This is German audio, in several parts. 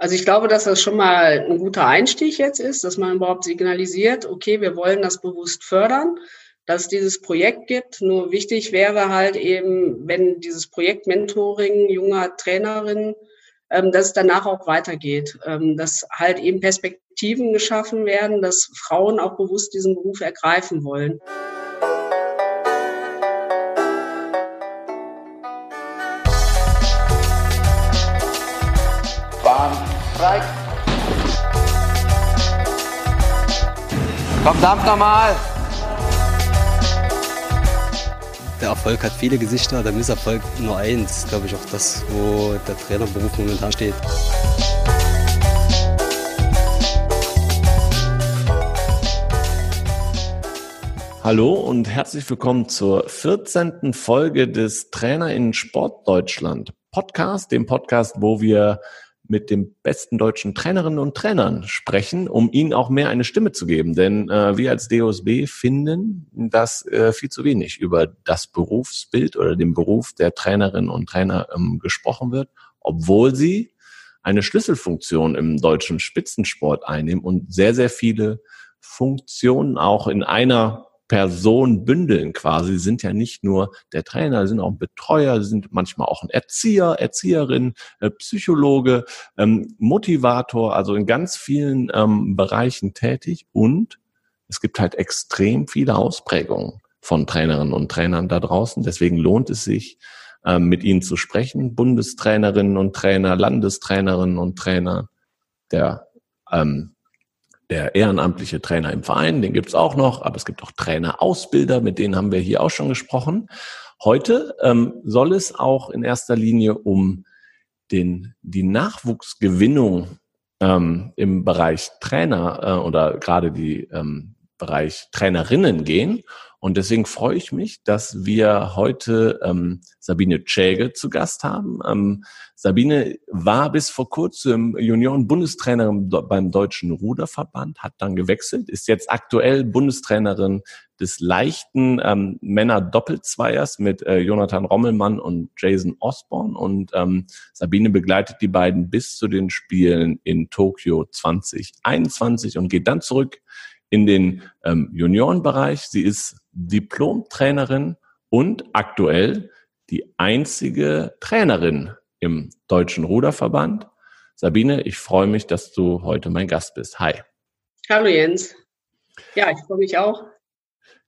Also ich glaube, dass das schon mal ein guter Einstieg jetzt ist, dass man überhaupt signalisiert, okay, wir wollen das bewusst fördern, dass es dieses Projekt gibt. Nur wichtig wäre halt eben, wenn dieses Projekt Mentoring junger Trainerinnen, ähm, dass es danach auch weitergeht, ähm, dass halt eben Perspektiven geschaffen werden, dass Frauen auch bewusst diesen Beruf ergreifen wollen. Streik. Komm, dampf nochmal. Der Erfolg hat viele Gesichter, der Misserfolg nur eins. Glaube ich auch das, wo der Trainerberuf momentan steht. Hallo und herzlich willkommen zur 14. Folge des Trainer in Sport Deutschland Podcast, dem Podcast, wo wir mit den besten deutschen Trainerinnen und Trainern sprechen, um ihnen auch mehr eine Stimme zu geben. Denn äh, wir als DOSB finden, dass äh, viel zu wenig über das Berufsbild oder den Beruf der Trainerinnen und Trainer ähm, gesprochen wird, obwohl sie eine Schlüsselfunktion im deutschen Spitzensport einnehmen und sehr, sehr viele Funktionen auch in einer Person bündeln quasi. Sie sind ja nicht nur der Trainer, sie sind auch ein Betreuer, sie sind manchmal auch ein Erzieher, Erzieherin, äh, Psychologe, ähm, Motivator, also in ganz vielen ähm, Bereichen tätig und es gibt halt extrem viele Ausprägungen von Trainerinnen und Trainern da draußen. Deswegen lohnt es sich, ähm, mit ihnen zu sprechen. Bundestrainerinnen und Trainer, Landestrainerinnen und Trainer, der ähm, der ehrenamtliche Trainer im Verein, den gibt's auch noch, aber es gibt auch Trainerausbilder, mit denen haben wir hier auch schon gesprochen. Heute ähm, soll es auch in erster Linie um den, die Nachwuchsgewinnung ähm, im Bereich Trainer äh, oder gerade die ähm, Bereich Trainerinnen gehen. Und deswegen freue ich mich, dass wir heute ähm, Sabine Tschäge zu Gast haben. Ähm, Sabine war bis vor kurzem Junioren-Bundestrainerin beim Deutschen Ruderverband, hat dann gewechselt, ist jetzt aktuell Bundestrainerin des leichten ähm, Männer-Doppelzweiers mit äh, Jonathan Rommelmann und Jason Osborne. Und ähm, Sabine begleitet die beiden bis zu den Spielen in Tokio 2021 und geht dann zurück in den ähm, Juniorenbereich. Sie ist Diplom-Trainerin und aktuell die einzige Trainerin im Deutschen Ruderverband. Sabine, ich freue mich, dass du heute mein Gast bist. Hi. Hallo Jens. Ja, ich freue mich auch.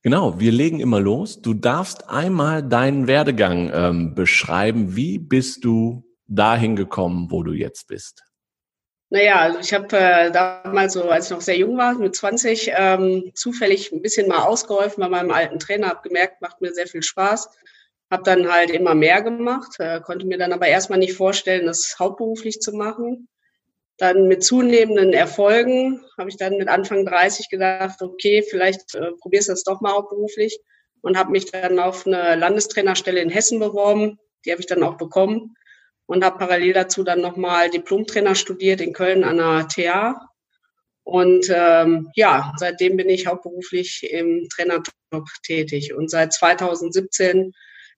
Genau, wir legen immer los. Du darfst einmal deinen Werdegang ähm, beschreiben. Wie bist du dahin gekommen, wo du jetzt bist? Naja, also ich habe äh, damals so, als ich noch sehr jung war, mit 20, ähm, zufällig ein bisschen mal ausgeholfen bei meinem alten Trainer, habe gemerkt, macht mir sehr viel Spaß. Habe dann halt immer mehr gemacht, äh, konnte mir dann aber erstmal nicht vorstellen, das hauptberuflich zu machen. Dann mit zunehmenden Erfolgen habe ich dann mit Anfang 30 gedacht, okay, vielleicht äh, probierst du das doch mal hauptberuflich und habe mich dann auf eine Landestrainerstelle in Hessen beworben. Die habe ich dann auch bekommen und habe parallel dazu dann nochmal Diplomtrainer studiert in Köln an der TA. Und ähm, ja, seitdem bin ich hauptberuflich im Trainerjob tätig und seit 2017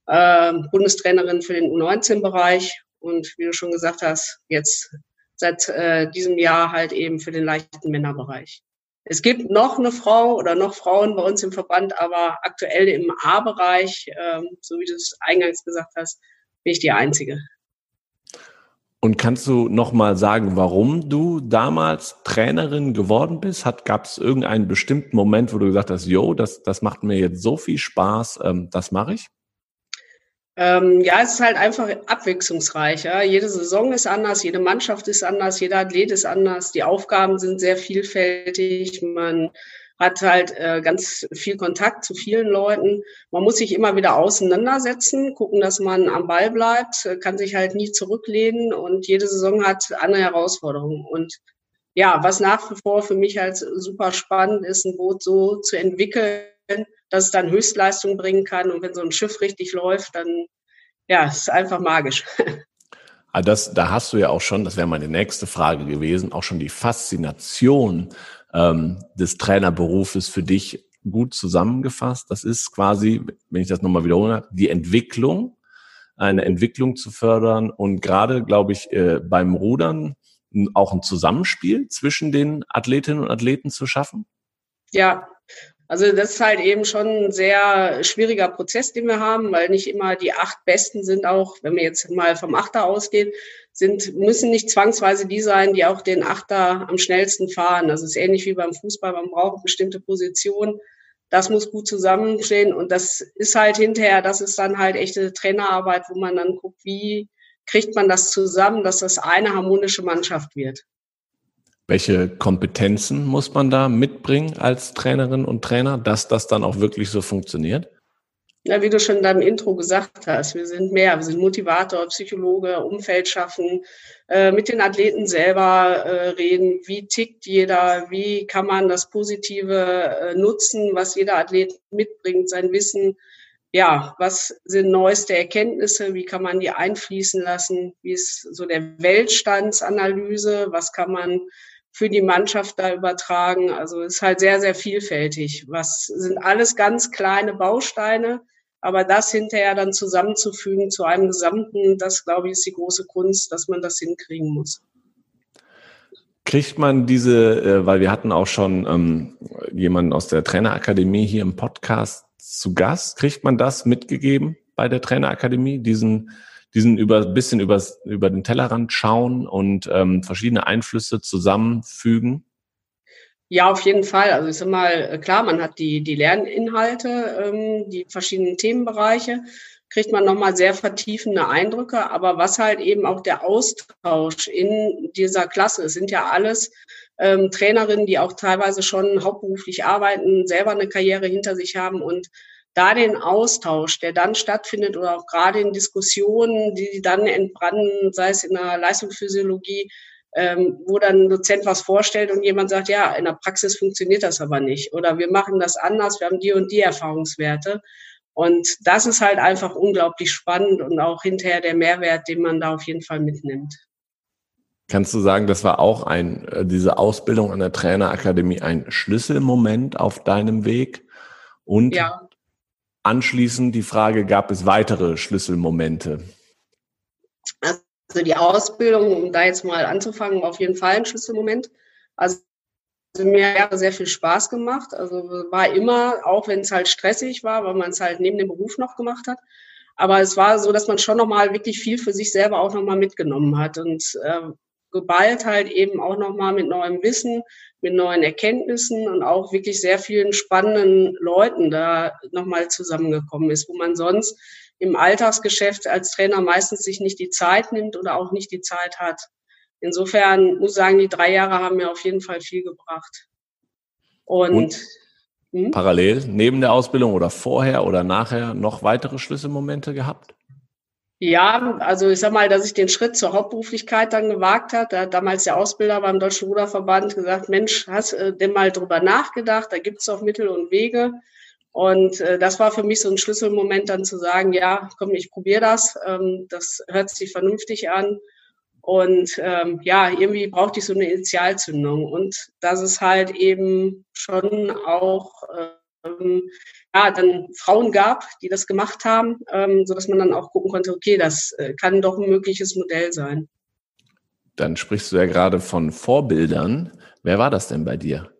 äh, Bundestrainerin für den U19-Bereich und wie du schon gesagt hast, jetzt seit äh, diesem Jahr halt eben für den leichten Männerbereich. Es gibt noch eine Frau oder noch Frauen bei uns im Verband, aber aktuell im A-Bereich, äh, so wie du es eingangs gesagt hast, bin ich die Einzige. Und kannst du noch mal sagen, warum du damals Trainerin geworden bist? Gab es irgendeinen bestimmten Moment, wo du gesagt hast, yo, das das macht mir jetzt so viel Spaß, ähm, das mache ich? Ähm, ja, es ist halt einfach abwechslungsreicher. Jede Saison ist anders, jede Mannschaft ist anders, jeder Athlet ist anders. Die Aufgaben sind sehr vielfältig. Man hat halt äh, ganz viel Kontakt zu vielen Leuten. Man muss sich immer wieder auseinandersetzen, gucken, dass man am Ball bleibt, äh, kann sich halt nie zurücklehnen und jede Saison hat andere Herausforderungen. Und ja, was nach wie vor für mich halt super spannend ist, ein Boot so zu entwickeln, dass es dann Höchstleistung bringen kann. Und wenn so ein Schiff richtig läuft, dann ja, ist einfach magisch. Ah, das, da hast du ja auch schon, das wäre meine nächste Frage gewesen, auch schon die Faszination ähm, des Trainerberufes für dich gut zusammengefasst. Das ist quasi, wenn ich das nochmal wiederhole, die Entwicklung, eine Entwicklung zu fördern und gerade, glaube ich, äh, beim Rudern auch ein Zusammenspiel zwischen den Athletinnen und Athleten zu schaffen? Ja, also das ist halt eben schon ein sehr schwieriger Prozess, den wir haben, weil nicht immer die acht Besten sind auch, wenn wir jetzt mal vom Achter ausgehen, sind, müssen nicht zwangsweise die sein, die auch den Achter am schnellsten fahren. Das ist ähnlich wie beim Fußball, man braucht bestimmte Positionen. Das muss gut zusammenstehen und das ist halt hinterher, das ist dann halt echte Trainerarbeit, wo man dann guckt, wie kriegt man das zusammen, dass das eine harmonische Mannschaft wird. Welche Kompetenzen muss man da mitbringen als Trainerin und Trainer, dass das dann auch wirklich so funktioniert? Ja, wie du schon in deinem Intro gesagt hast, wir sind mehr, wir sind Motivator, Psychologe, Umfeld schaffen, äh, mit den Athleten selber äh, reden, wie tickt jeder, wie kann man das Positive äh, nutzen, was jeder Athlet mitbringt, sein Wissen, ja, was sind neueste Erkenntnisse, wie kann man die einfließen lassen, wie ist so der Weltstandsanalyse, was kann man für die Mannschaft da übertragen. Also ist halt sehr, sehr vielfältig. Was sind alles ganz kleine Bausteine, aber das hinterher dann zusammenzufügen zu einem Gesamten, das glaube ich ist die große Kunst, dass man das hinkriegen muss. Kriegt man diese, äh, weil wir hatten auch schon ähm, jemanden aus der Trainerakademie hier im Podcast zu Gast, kriegt man das mitgegeben bei der Trainerakademie, diesen diesen über bisschen über, über den Tellerrand schauen und ähm, verschiedene Einflüsse zusammenfügen? Ja, auf jeden Fall. Also sag mal, äh, klar, man hat die, die Lerninhalte, ähm, die verschiedenen Themenbereiche, kriegt man nochmal sehr vertiefende Eindrücke. Aber was halt eben auch der Austausch in dieser Klasse, es sind ja alles ähm, Trainerinnen, die auch teilweise schon hauptberuflich arbeiten, selber eine Karriere hinter sich haben und da den Austausch, der dann stattfindet oder auch gerade in Diskussionen, die dann entbranden, sei es in der Leistungsphysiologie, ähm, wo dann ein Dozent was vorstellt und jemand sagt, ja, in der Praxis funktioniert das aber nicht oder wir machen das anders, wir haben die und die Erfahrungswerte. Und das ist halt einfach unglaublich spannend und auch hinterher der Mehrwert, den man da auf jeden Fall mitnimmt. Kannst du sagen, das war auch ein, äh, diese Ausbildung an der Trainerakademie ein Schlüsselmoment auf deinem Weg? Und ja. Anschließend die Frage, gab es weitere Schlüsselmomente? Also die Ausbildung, um da jetzt mal anzufangen, auf jeden Fall ein Schlüsselmoment. Also mir hat sehr viel Spaß gemacht. Also war immer, auch wenn es halt stressig war, weil man es halt neben dem Beruf noch gemacht hat. Aber es war so, dass man schon nochmal wirklich viel für sich selber auch nochmal mitgenommen hat und äh, geballt halt eben auch nochmal mit neuem Wissen, mit neuen Erkenntnissen und auch wirklich sehr vielen spannenden Leuten da nochmal zusammengekommen ist, wo man sonst im Alltagsgeschäft als Trainer meistens sich nicht die Zeit nimmt oder auch nicht die Zeit hat. Insofern muss ich sagen, die drei Jahre haben mir auf jeden Fall viel gebracht. Und, und hm? parallel neben der Ausbildung oder vorher oder nachher noch weitere Schlüsselmomente gehabt? Ja, also ich sag mal, dass ich den Schritt zur Hauptberuflichkeit dann gewagt hat. Da hat damals der Ausbilder beim Deutschen Ruderverband gesagt, Mensch, hast du äh, denn mal drüber nachgedacht? Da gibt es auch Mittel und Wege. Und äh, das war für mich so ein Schlüsselmoment, dann zu sagen, ja, komm, ich probiere das. Ähm, das hört sich vernünftig an. Und ähm, ja, irgendwie brauchte ich so eine Initialzündung. Und das ist halt eben schon auch ähm, ja, dann Frauen gab, die das gemacht haben, ähm, sodass man dann auch gucken konnte, okay, das äh, kann doch ein mögliches Modell sein. Dann sprichst du ja gerade von Vorbildern. Wer war das denn bei dir?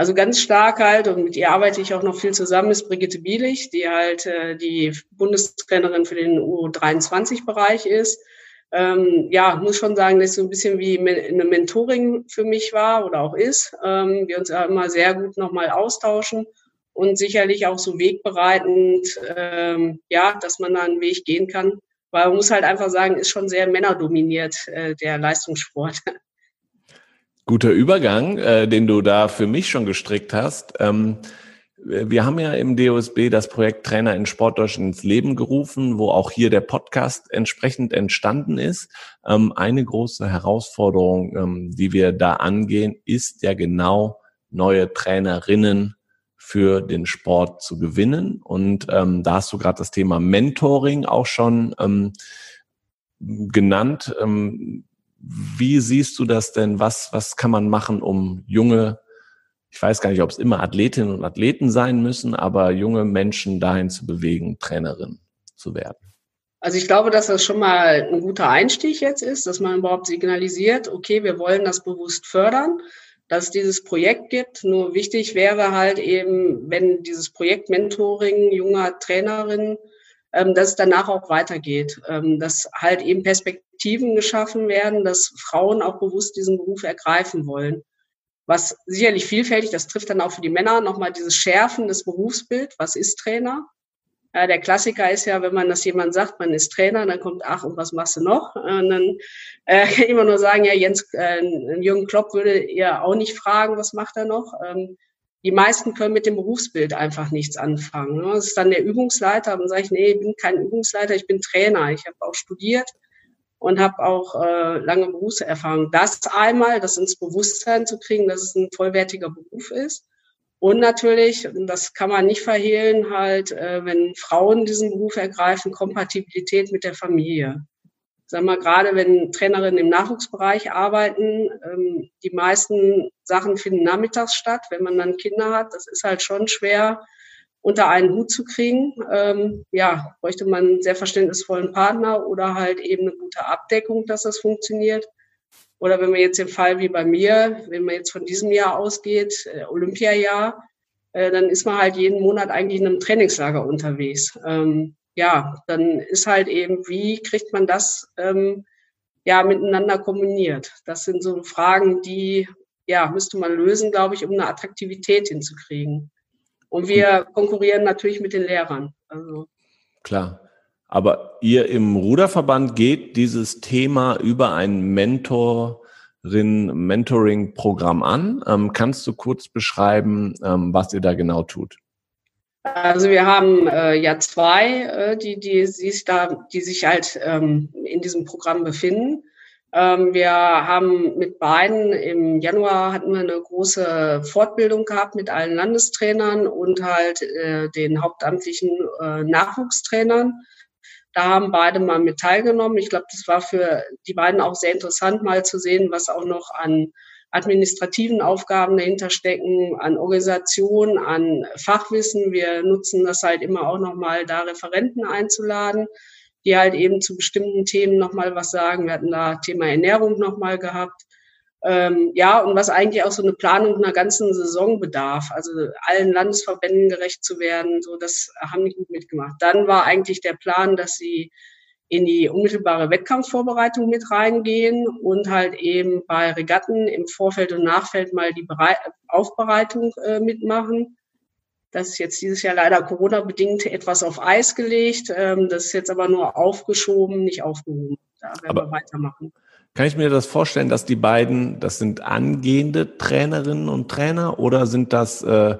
Also ganz stark halt, und mit ihr arbeite ich auch noch viel zusammen, ist Brigitte Bielich, die halt äh, die Bundestrainerin für den U23-Bereich ist. Ähm, ja, muss schon sagen, dass so ein bisschen wie eine Mentoring für mich war oder auch ist. Ähm, wir uns ja immer sehr gut nochmal austauschen und sicherlich auch so wegbereitend, ähm, ja, dass man da einen Weg gehen kann. Weil man muss halt einfach sagen, ist schon sehr männerdominiert, äh, der Leistungssport. Guter Übergang, äh, den du da für mich schon gestrickt hast. Ähm, wir haben ja im DOSB das Projekt Trainer in Sportdeutschland ins Leben gerufen, wo auch hier der Podcast entsprechend entstanden ist. Ähm, eine große Herausforderung, ähm, die wir da angehen, ist ja genau neue Trainerinnen für den Sport zu gewinnen. Und ähm, da hast du gerade das Thema Mentoring auch schon ähm, genannt. Wie siehst du das denn? Was, was kann man machen, um junge, ich weiß gar nicht, ob es immer Athletinnen und Athleten sein müssen, aber junge Menschen dahin zu bewegen, Trainerin zu werden? Also ich glaube, dass das schon mal ein guter Einstieg jetzt ist, dass man überhaupt signalisiert, okay, wir wollen das bewusst fördern, dass es dieses Projekt gibt. Nur wichtig wäre halt eben, wenn dieses Projekt Mentoring junger Trainerinnen, dass es danach auch weitergeht, ähm, dass halt eben Perspektiven geschaffen werden, dass Frauen auch bewusst diesen Beruf ergreifen wollen. Was sicherlich vielfältig, das trifft dann auch für die Männer nochmal dieses Schärfen des Berufsbild. Was ist Trainer? Der Klassiker ist ja, wenn man das jemand sagt, man ist Trainer, dann kommt, ach, und was machst du noch? Und dann äh, kann ich immer nur sagen, ja, Jens, äh, Jürgen Klopp würde ja auch nicht fragen, was macht er noch? Ähm, die meisten können mit dem Berufsbild einfach nichts anfangen. Ne? Das ist dann der Übungsleiter. Und dann sage ich, nee, ich bin kein Übungsleiter, ich bin Trainer. Ich habe auch studiert und habe auch äh, lange Berufserfahrung. Das einmal, das ins Bewusstsein zu kriegen, dass es ein vollwertiger Beruf ist. Und natürlich, das kann man nicht verhehlen, halt, äh, wenn Frauen diesen Beruf ergreifen, Kompatibilität mit der Familie. Sag mal, gerade wenn Trainerinnen im Nachwuchsbereich arbeiten, ähm, die meisten Sachen finden nachmittags statt. Wenn man dann Kinder hat, das ist halt schon schwer, unter einen Hut zu kriegen. Ähm, ja, bräuchte man einen sehr verständnisvollen Partner oder halt eben eine gute Abdeckung, dass das funktioniert. Oder wenn man jetzt den Fall wie bei mir, wenn man jetzt von diesem Jahr ausgeht, äh, Olympiajahr, äh, dann ist man halt jeden Monat eigentlich in einem Trainingslager unterwegs. Ähm, ja, dann ist halt eben, wie kriegt man das ähm, ja miteinander kombiniert? Das sind so Fragen, die ja müsste man lösen, glaube ich, um eine Attraktivität hinzukriegen. Und wir konkurrieren natürlich mit den Lehrern. Also. Klar. Aber ihr im Ruderverband geht dieses Thema über ein Mentoring-Programm an. Ähm, kannst du kurz beschreiben, ähm, was ihr da genau tut? Also wir haben äh, ja zwei, äh, die, die, sich da, die sich halt ähm, in diesem Programm befinden. Ähm, wir haben mit beiden im Januar hatten wir eine große Fortbildung gehabt mit allen Landestrainern und halt äh, den hauptamtlichen äh, Nachwuchstrainern. Da haben beide mal mit teilgenommen. Ich glaube, das war für die beiden auch sehr interessant, mal zu sehen, was auch noch an administrativen Aufgaben dahinter stecken, an Organisation, an Fachwissen. Wir nutzen das halt immer auch nochmal, da Referenten einzuladen, die halt eben zu bestimmten Themen nochmal was sagen. Wir hatten da Thema Ernährung nochmal gehabt. Ähm, ja, und was eigentlich auch so eine Planung einer ganzen Saison bedarf, also allen Landesverbänden gerecht zu werden, so das haben die gut mitgemacht. Dann war eigentlich der Plan, dass sie in die unmittelbare Wettkampfvorbereitung mit reingehen und halt eben bei Regatten im Vorfeld und Nachfeld mal die Bereit Aufbereitung äh, mitmachen. Das ist jetzt dieses Jahr leider Corona-bedingt etwas auf Eis gelegt. Ähm, das ist jetzt aber nur aufgeschoben, nicht aufgehoben. Da werden aber wir weitermachen. Kann ich mir das vorstellen, dass die beiden, das sind angehende Trainerinnen und Trainer oder sind das, äh,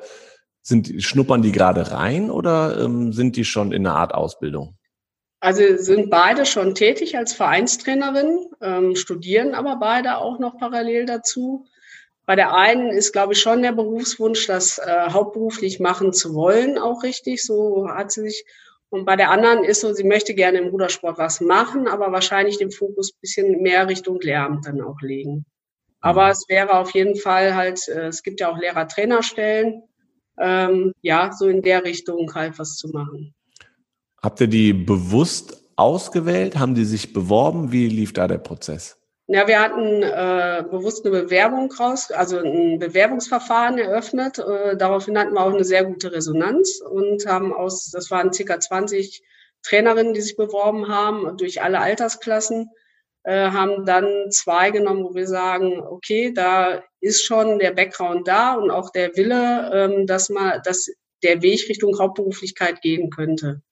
sind, schnuppern die gerade rein oder ähm, sind die schon in einer Art Ausbildung? Also sind beide schon tätig als Vereinstrainerin, ähm, studieren aber beide auch noch parallel dazu. Bei der einen ist, glaube ich, schon der Berufswunsch, das äh, hauptberuflich machen zu wollen, auch richtig. So hat sie sich und bei der anderen ist so, sie möchte gerne im Rudersport was machen, aber wahrscheinlich den Fokus bisschen mehr Richtung Lehramt dann auch legen. Aber es wäre auf jeden Fall halt, äh, es gibt ja auch Lehrer-Trainerstellen, ähm, ja, so in der Richtung halt was zu machen. Habt ihr die bewusst ausgewählt? Haben die sich beworben? Wie lief da der Prozess? Ja, wir hatten äh, bewusst eine Bewerbung raus, also ein Bewerbungsverfahren eröffnet. Äh, daraufhin hatten wir auch eine sehr gute Resonanz und haben aus, das waren circa 20 Trainerinnen, die sich beworben haben, durch alle Altersklassen, äh, haben dann zwei genommen, wo wir sagen, okay, da ist schon der Background da und auch der Wille, ähm, dass man, dass der Weg Richtung Hauptberuflichkeit gehen könnte.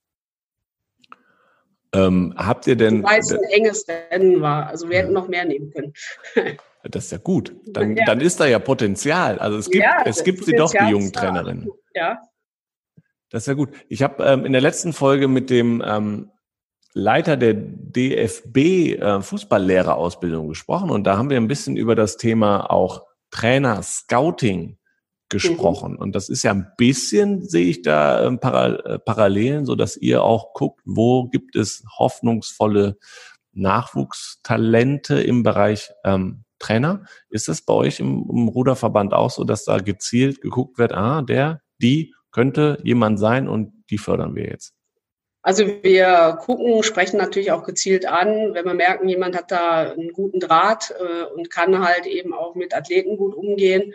Ähm, habt ihr denn. Weil es ein enges Rennen war. Also wir hätten noch mehr nehmen können. Das ist ja gut. Dann, ja. dann ist da ja Potenzial. Also es gibt, ja, es gibt sie doch, die jungen Trainerinnen. Ja. Das ist ja gut. Ich habe ähm, in der letzten Folge mit dem ähm, Leiter der DFB äh, Fußballlehrerausbildung gesprochen und da haben wir ein bisschen über das Thema auch Trainer Scouting gesprochen. Mhm. Und das ist ja ein bisschen, sehe ich da ähm, äh, Parallelen, so dass ihr auch guckt, wo gibt es hoffnungsvolle Nachwuchstalente im Bereich ähm, Trainer. Ist das bei euch im, im Ruderverband auch so, dass da gezielt geguckt wird, ah, der, die könnte jemand sein und die fördern wir jetzt? Also wir gucken, sprechen natürlich auch gezielt an, wenn wir merken, jemand hat da einen guten Draht äh, und kann halt eben auch mit Athleten gut umgehen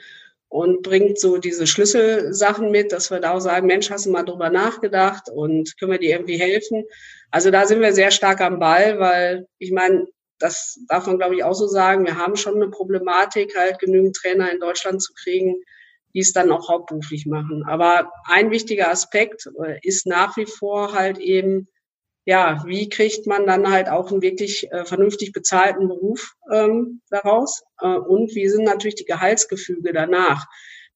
und bringt so diese Schlüsselsachen mit, dass wir da auch sagen, Mensch, hast du mal drüber nachgedacht und können wir dir irgendwie helfen? Also da sind wir sehr stark am Ball, weil ich meine, das darf man glaube ich auch so sagen, wir haben schon eine Problematik, halt genügend Trainer in Deutschland zu kriegen, die es dann auch hauptberuflich machen. Aber ein wichtiger Aspekt äh, ist nach wie vor halt eben, ja, wie kriegt man dann halt auch einen wirklich äh, vernünftig bezahlten Beruf ähm, daraus? Äh, und wie sind natürlich die Gehaltsgefüge danach?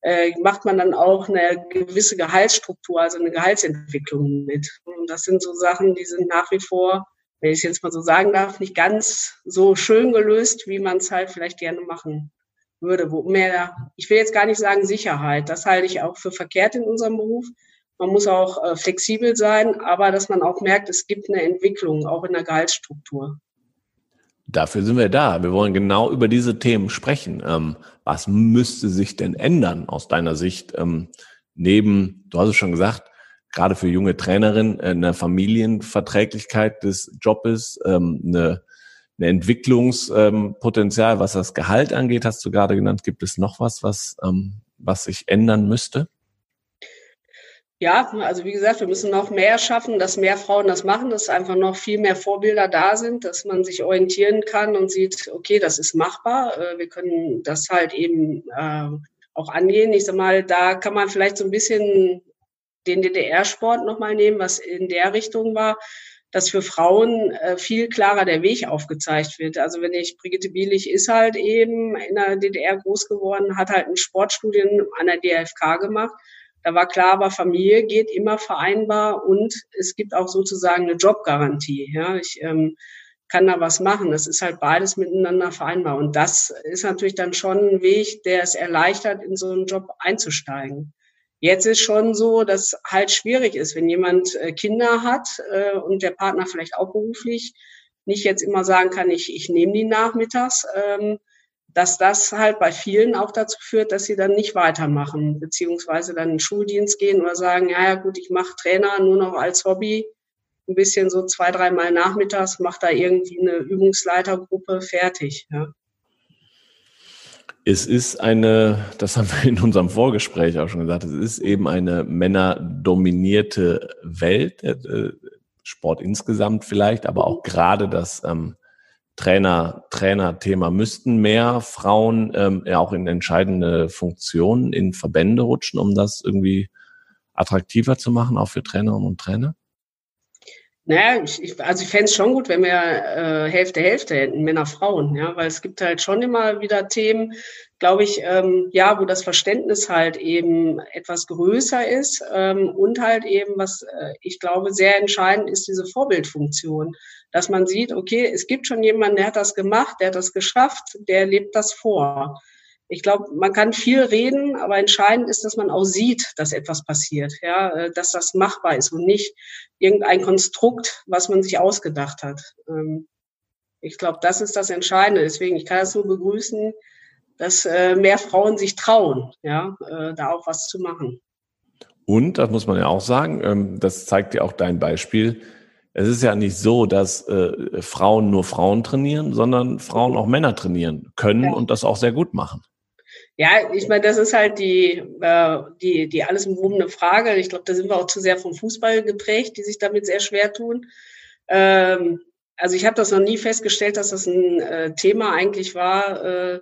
Äh, macht man dann auch eine gewisse Gehaltsstruktur, also eine Gehaltsentwicklung mit? Und das sind so Sachen, die sind nach wie vor, wenn ich es jetzt mal so sagen darf, nicht ganz so schön gelöst, wie man es halt vielleicht gerne machen würde, wo mehr, ich will jetzt gar nicht sagen Sicherheit, das halte ich auch für verkehrt in unserem Beruf. Man muss auch äh, flexibel sein, aber dass man auch merkt, es gibt eine Entwicklung, auch in der Gehaltsstruktur. Dafür sind wir da. Wir wollen genau über diese Themen sprechen. Ähm, was müsste sich denn ändern aus deiner Sicht? Ähm, neben, du hast es schon gesagt, gerade für junge Trainerinnen, äh, eine Familienverträglichkeit des Jobs, ähm, eine ein Entwicklungspotenzial, ähm, was das Gehalt angeht, hast du gerade genannt. Gibt es noch was, was, ähm, was sich ändern müsste? Ja, also wie gesagt, wir müssen noch mehr schaffen, dass mehr Frauen das machen, dass einfach noch viel mehr Vorbilder da sind, dass man sich orientieren kann und sieht, okay, das ist machbar. Äh, wir können das halt eben äh, auch angehen. Ich sag mal, da kann man vielleicht so ein bisschen den DDR-Sport nochmal nehmen, was in der Richtung war dass für Frauen äh, viel klarer der Weg aufgezeigt wird. Also wenn ich, Brigitte Bielich ist halt eben in der DDR groß geworden, hat halt ein Sportstudien an der DFK gemacht. Da war klar, aber Familie geht immer vereinbar und es gibt auch sozusagen eine Jobgarantie. Ja, ich ähm, kann da was machen. Das ist halt beides miteinander vereinbar. Und das ist natürlich dann schon ein Weg, der es erleichtert, in so einen Job einzusteigen. Jetzt ist schon so, dass halt schwierig ist, wenn jemand äh, Kinder hat äh, und der Partner vielleicht auch beruflich nicht jetzt immer sagen kann, ich, ich nehme die nachmittags, ähm, dass das halt bei vielen auch dazu führt, dass sie dann nicht weitermachen, beziehungsweise dann in den Schuldienst gehen oder sagen, ja, ja gut, ich mache Trainer nur noch als Hobby, ein bisschen so zwei, dreimal nachmittags, mache da irgendwie eine Übungsleitergruppe fertig. Ja. Es ist eine, das haben wir in unserem Vorgespräch auch schon gesagt, es ist eben eine männerdominierte Welt, äh, Sport insgesamt vielleicht, aber auch gerade das ähm, Trainer, Trainer-Thema müssten mehr Frauen ähm, ja auch in entscheidende Funktionen in Verbände rutschen, um das irgendwie attraktiver zu machen, auch für Trainerinnen und Trainer? Naja, ich, also ich fände es schon gut, wenn wir äh, Hälfte Hälfte hätten, Männer, Frauen, ja, weil es gibt halt schon immer wieder Themen, glaube ich, ähm, ja, wo das Verständnis halt eben etwas größer ist ähm, und halt eben, was äh, ich glaube sehr entscheidend ist, diese Vorbildfunktion, dass man sieht, okay, es gibt schon jemanden, der hat das gemacht, der hat das geschafft, der lebt das vor ich glaube, man kann viel reden, aber entscheidend ist, dass man auch sieht, dass etwas passiert, ja, äh, dass das machbar ist und nicht irgendein Konstrukt, was man sich ausgedacht hat. Ähm, ich glaube, das ist das Entscheidende. Deswegen, ich kann das nur begrüßen, dass äh, mehr Frauen sich trauen, ja, äh, da auch was zu machen. Und, das muss man ja auch sagen, ähm, das zeigt ja auch dein Beispiel, es ist ja nicht so, dass äh, Frauen nur Frauen trainieren, sondern Frauen auch Männer trainieren können ja. und das auch sehr gut machen. Ja, ich meine, das ist halt die, äh, die, die alles umwobene Frage. Ich glaube, da sind wir auch zu sehr vom Fußball geprägt, die sich damit sehr schwer tun. Ähm, also ich habe das noch nie festgestellt, dass das ein äh, Thema eigentlich war, äh,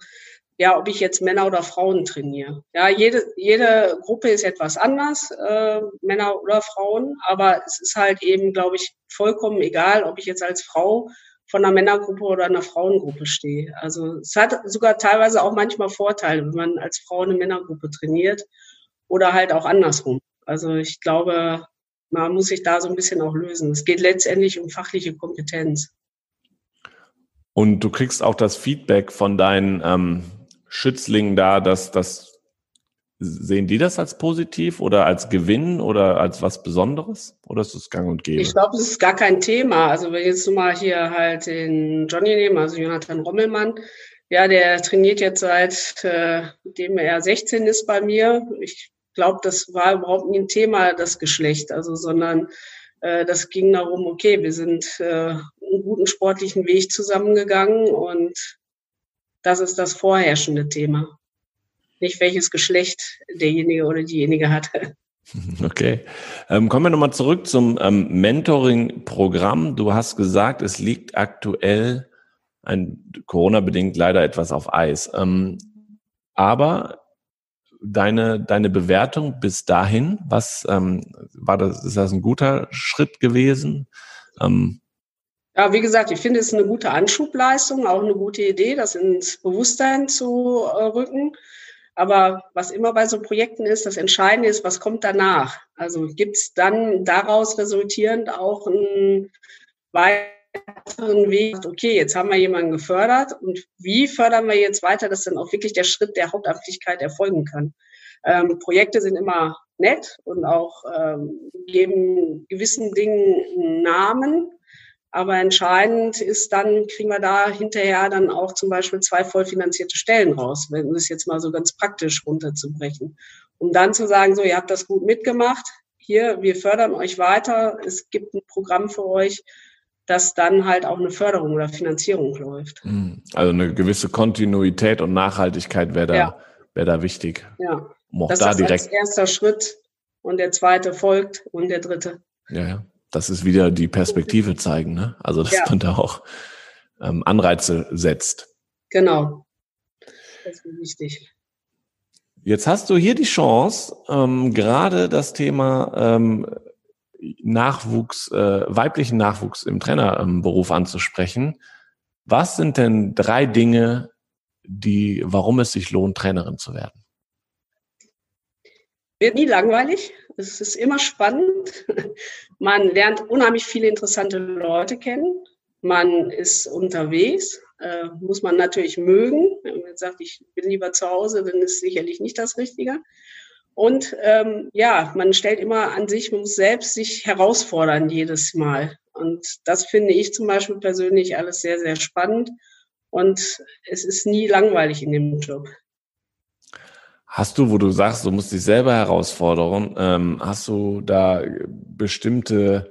ja, ob ich jetzt Männer oder Frauen trainiere. Ja, jede, jede Gruppe ist etwas anders, äh, Männer oder Frauen, aber es ist halt eben, glaube ich, vollkommen egal, ob ich jetzt als Frau von einer Männergruppe oder einer Frauengruppe stehe. Also es hat sogar teilweise auch manchmal Vorteile, wenn man als Frau eine Männergruppe trainiert oder halt auch andersrum. Also ich glaube, man muss sich da so ein bisschen auch lösen. Es geht letztendlich um fachliche Kompetenz. Und du kriegst auch das Feedback von deinen ähm, Schützlingen da, dass das Sehen die das als positiv oder als Gewinn oder als was Besonderes? Oder ist es gang und gäbe? Ich glaube, es ist gar kein Thema. Also wenn jetzt mal hier halt den Johnny nehmen, also Jonathan Rommelmann, ja, der trainiert jetzt seit äh, er 16 ist bei mir. Ich glaube, das war überhaupt nie ein Thema, das Geschlecht, also sondern äh, das ging darum, okay, wir sind äh, einen guten sportlichen Weg zusammengegangen und das ist das vorherrschende Thema. Nicht welches Geschlecht derjenige oder diejenige hatte. Okay. Ähm, kommen wir nochmal zurück zum ähm, Mentoring-Programm. Du hast gesagt, es liegt aktuell ein Corona-bedingt leider etwas auf Eis. Ähm, aber deine, deine Bewertung bis dahin, was ähm, war das, ist das ein guter Schritt gewesen? Ähm, ja, wie gesagt, ich finde es eine gute Anschubleistung, auch eine gute Idee, das ins Bewusstsein zu äh, rücken. Aber was immer bei so Projekten ist, das Entscheidende ist, was kommt danach? Also gibt es dann daraus resultierend auch einen weiteren Weg, okay, jetzt haben wir jemanden gefördert und wie fördern wir jetzt weiter, dass dann auch wirklich der Schritt der Hauptamtlichkeit erfolgen kann? Ähm, Projekte sind immer nett und auch ähm, geben gewissen Dingen Namen, aber entscheidend ist dann, kriegen wir da hinterher dann auch zum Beispiel zwei vollfinanzierte Stellen raus, wenn es jetzt mal so ganz praktisch runterzubrechen. Um dann zu sagen, so, ihr habt das gut mitgemacht, hier, wir fördern euch weiter, es gibt ein Programm für euch, dass dann halt auch eine Förderung oder Finanzierung läuft. Hm. Also eine gewisse Kontinuität und Nachhaltigkeit wäre da, ja. wäre da wichtig. Ja. Um das da ist direkt erster Schritt und der zweite folgt und der dritte. Ja, ja das ist wieder die Perspektive zeigen, ne? Also dass ja. man da auch ähm, Anreize setzt. Genau. Das ist wichtig. Jetzt hast du hier die Chance, ähm, gerade das Thema ähm, Nachwuchs, äh, weiblichen Nachwuchs im Trainerberuf anzusprechen. Was sind denn drei Dinge, die, warum es sich lohnt, Trainerin zu werden? Wird nie langweilig. Es ist immer spannend. Man lernt unheimlich viele interessante Leute kennen. Man ist unterwegs, äh, muss man natürlich mögen. Wenn man sagt, ich bin lieber zu Hause, dann ist sicherlich nicht das Richtige. Und ähm, ja, man stellt immer an sich, man muss selbst sich herausfordern jedes Mal. Und das finde ich zum Beispiel persönlich alles sehr, sehr spannend. Und es ist nie langweilig in dem Job. Hast du, wo du sagst, du musst dich selber herausfordern, ähm, hast du da bestimmte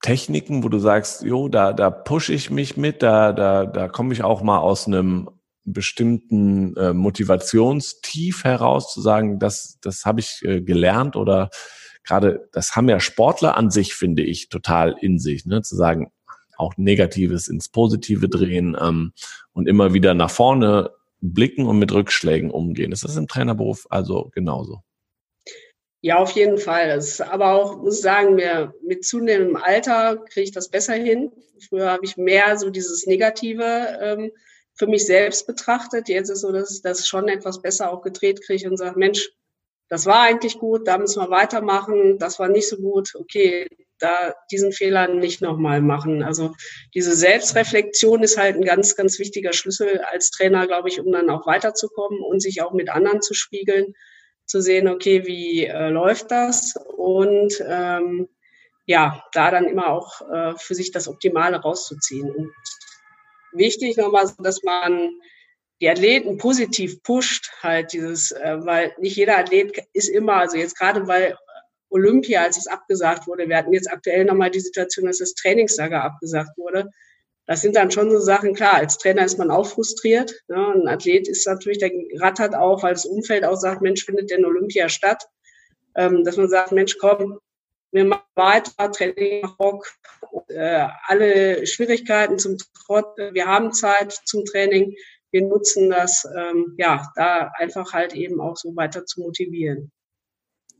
Techniken, wo du sagst, jo, da, da pushe ich mich mit, da, da, da komme ich auch mal aus einem bestimmten äh, Motivationstief heraus, zu sagen, das, das habe ich äh, gelernt oder gerade, das haben ja Sportler an sich, finde ich, total in sich, ne? zu sagen, auch Negatives ins Positive drehen ähm, und immer wieder nach vorne blicken und mit Rückschlägen umgehen. Ist das im Trainerberuf also genauso? Ja, auf jeden Fall. Das aber auch, muss ich sagen, mir, mit zunehmendem Alter kriege ich das besser hin. Früher habe ich mehr so dieses Negative ähm, für mich selbst betrachtet. Jetzt ist so, dass ich das schon etwas besser auch gedreht kriege und sage, Mensch, das war eigentlich gut, da müssen wir weitermachen, das war nicht so gut, okay, da diesen Fehler nicht nochmal machen. Also diese Selbstreflexion ist halt ein ganz, ganz wichtiger Schlüssel als Trainer, glaube ich, um dann auch weiterzukommen und sich auch mit anderen zu spiegeln, zu sehen, okay, wie äh, läuft das und ähm, ja, da dann immer auch äh, für sich das Optimale rauszuziehen. Und wichtig nochmal, dass man die Athleten positiv pusht, halt dieses, äh, weil nicht jeder Athlet ist immer, also jetzt gerade weil Olympia, als es abgesagt wurde. Wir hatten jetzt aktuell nochmal die Situation, dass das Trainingslager abgesagt wurde. Das sind dann schon so Sachen, klar, als Trainer ist man auch frustriert. Ne? Ein Athlet ist natürlich, der rattert auch, weil das Umfeld auch sagt, Mensch, findet denn Olympia statt? Ähm, dass man sagt, Mensch, komm, wir machen weiter, Training Rock, äh, alle Schwierigkeiten zum Trott, wir haben Zeit zum Training, wir nutzen das, ähm, ja, da einfach halt eben auch so weiter zu motivieren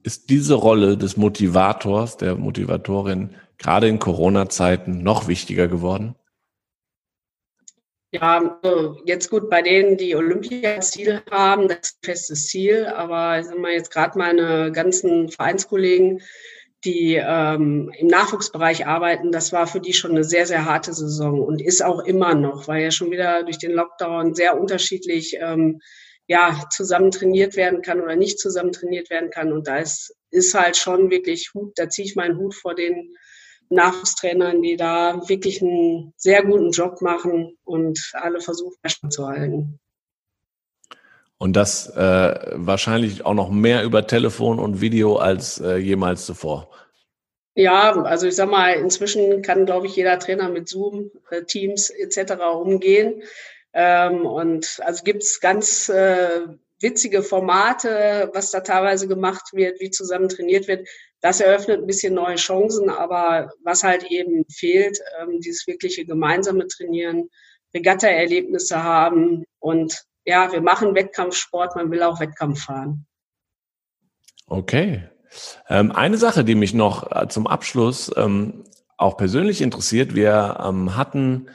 ist diese Rolle des Motivators, der Motivatorin, gerade in Corona-Zeiten noch wichtiger geworden? Ja, also jetzt gut, bei denen, die Olympiaziel haben, das ist ein festes Ziel, aber ich sag jetzt gerade meine ganzen Vereinskollegen, die ähm, im Nachwuchsbereich arbeiten, das war für die schon eine sehr, sehr harte Saison und ist auch immer noch, weil ja schon wieder durch den Lockdown sehr unterschiedlich ähm, ja, zusammen trainiert werden kann oder nicht zusammen trainiert werden kann. Und da ist, ist halt schon wirklich Hut, da ziehe ich meinen Hut vor den Nachwuchstrainern, die da wirklich einen sehr guten Job machen und alle versuchen, zu halten. Und das äh, wahrscheinlich auch noch mehr über Telefon und Video als äh, jemals zuvor. Ja, also ich sag mal, inzwischen kann, glaube ich, jeder Trainer mit Zoom, äh, Teams etc. umgehen. Ähm, und also gibt's ganz äh, witzige Formate, was da teilweise gemacht wird, wie zusammen trainiert wird. Das eröffnet ein bisschen neue Chancen, aber was halt eben fehlt, ähm, dieses wirkliche gemeinsame Trainieren, Regatta-Erlebnisse haben und ja, wir machen Wettkampfsport, man will auch Wettkampf fahren. Okay. Ähm, eine Sache, die mich noch äh, zum Abschluss ähm, auch persönlich interessiert, wir ähm, hatten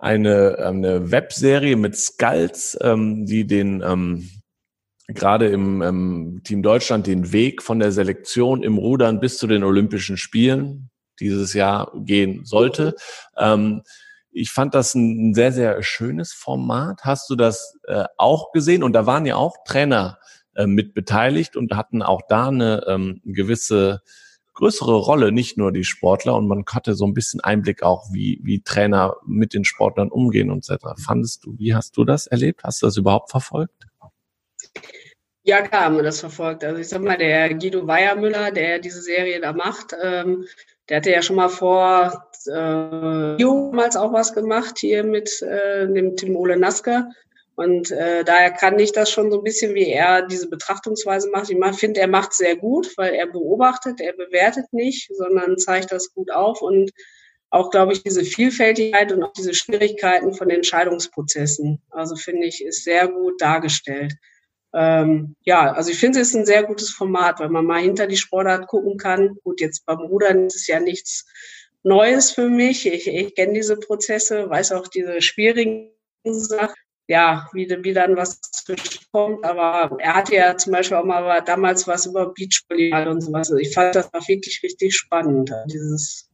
eine, eine Webserie mit Skulls, ähm, die den ähm, gerade im ähm, Team Deutschland den Weg von der Selektion im Rudern bis zu den Olympischen Spielen dieses Jahr gehen sollte. Ähm, ich fand das ein sehr, sehr schönes Format. Hast du das äh, auch gesehen? Und da waren ja auch Trainer äh, mit beteiligt und hatten auch da eine ähm, gewisse größere Rolle, nicht nur die Sportler. Und man hatte so ein bisschen Einblick auch, wie, wie Trainer mit den Sportlern umgehen und so weiter. Fandest du, wie hast du das erlebt? Hast du das überhaupt verfolgt? Ja, klar haben wir das verfolgt. Also ich sag mal, der Guido Weiermüller, der diese Serie da macht, ähm, der hatte ja schon mal vor äh, damals auch was gemacht hier mit äh, dem Tim Ole Nasker. Und äh, daher kann ich das schon so ein bisschen, wie er diese Betrachtungsweise macht. Ich finde, er macht sehr gut, weil er beobachtet, er bewertet nicht, sondern zeigt das gut auf und auch, glaube ich, diese Vielfältigkeit und auch diese Schwierigkeiten von Entscheidungsprozessen. Also finde ich, ist sehr gut dargestellt ähm, ja, also ich finde, es ist ein sehr gutes Format, weil man mal hinter die Sportart gucken kann. Gut, jetzt beim Rudern ist es ja nichts Neues für mich. Ich, ich kenne diese Prozesse, weiß auch diese schwierigen Sachen. Ja, wie, wie dann was kommt. Aber er hatte ja zum Beispiel auch mal damals was über Beachvolleyball und sowas. Also ich fand das war wirklich richtig spannend. Dieses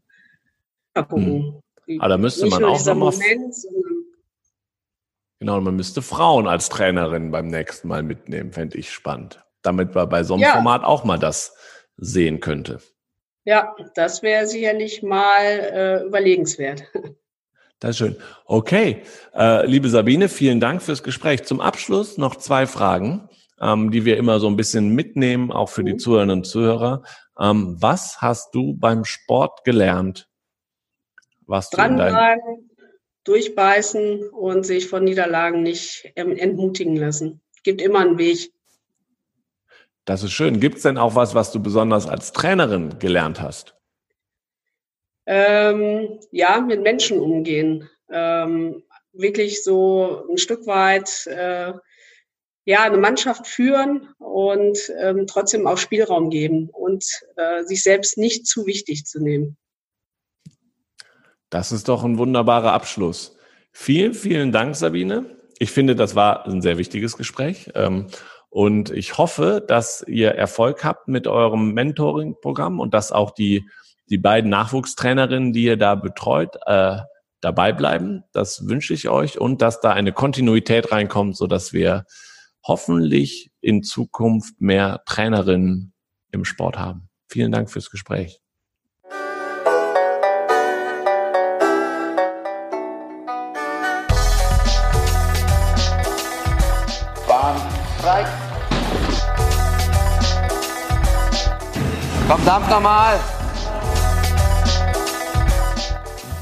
gucken. Hm. Aber da müsste man auch nochmal. Genau, man müsste Frauen als Trainerin beim nächsten Mal mitnehmen, fände ich spannend. Damit man bei so einem ja. Format auch mal das sehen könnte. Ja, das wäre sicherlich mal äh, überlegenswert. Das ist schön. Okay, äh, liebe Sabine, vielen Dank fürs Gespräch. Zum Abschluss noch zwei Fragen, ähm, die wir immer so ein bisschen mitnehmen, auch für die mhm. Zuhörerinnen und Zuhörer. Ähm, was hast du beim Sport gelernt? Was dein durchbeißen und sich von Niederlagen nicht entmutigen lassen. Es gibt immer einen Weg. Das ist schön. Gibt es denn auch was, was du besonders als Trainerin gelernt hast? Ähm, ja, mit Menschen umgehen. Ähm, wirklich so ein Stück weit äh, ja eine Mannschaft führen und ähm, trotzdem auch Spielraum geben und äh, sich selbst nicht zu wichtig zu nehmen. Das ist doch ein wunderbarer Abschluss. Vielen, vielen Dank, Sabine. Ich finde, das war ein sehr wichtiges Gespräch. Ähm, und ich hoffe, dass ihr Erfolg habt mit eurem Mentoring-Programm und dass auch die, die beiden Nachwuchstrainerinnen, die ihr da betreut, äh, dabei bleiben. Das wünsche ich euch und dass da eine Kontinuität reinkommt, so dass wir hoffentlich in Zukunft mehr Trainerinnen im Sport haben. Vielen Dank fürs Gespräch. Streik. Komm, dampf nochmal.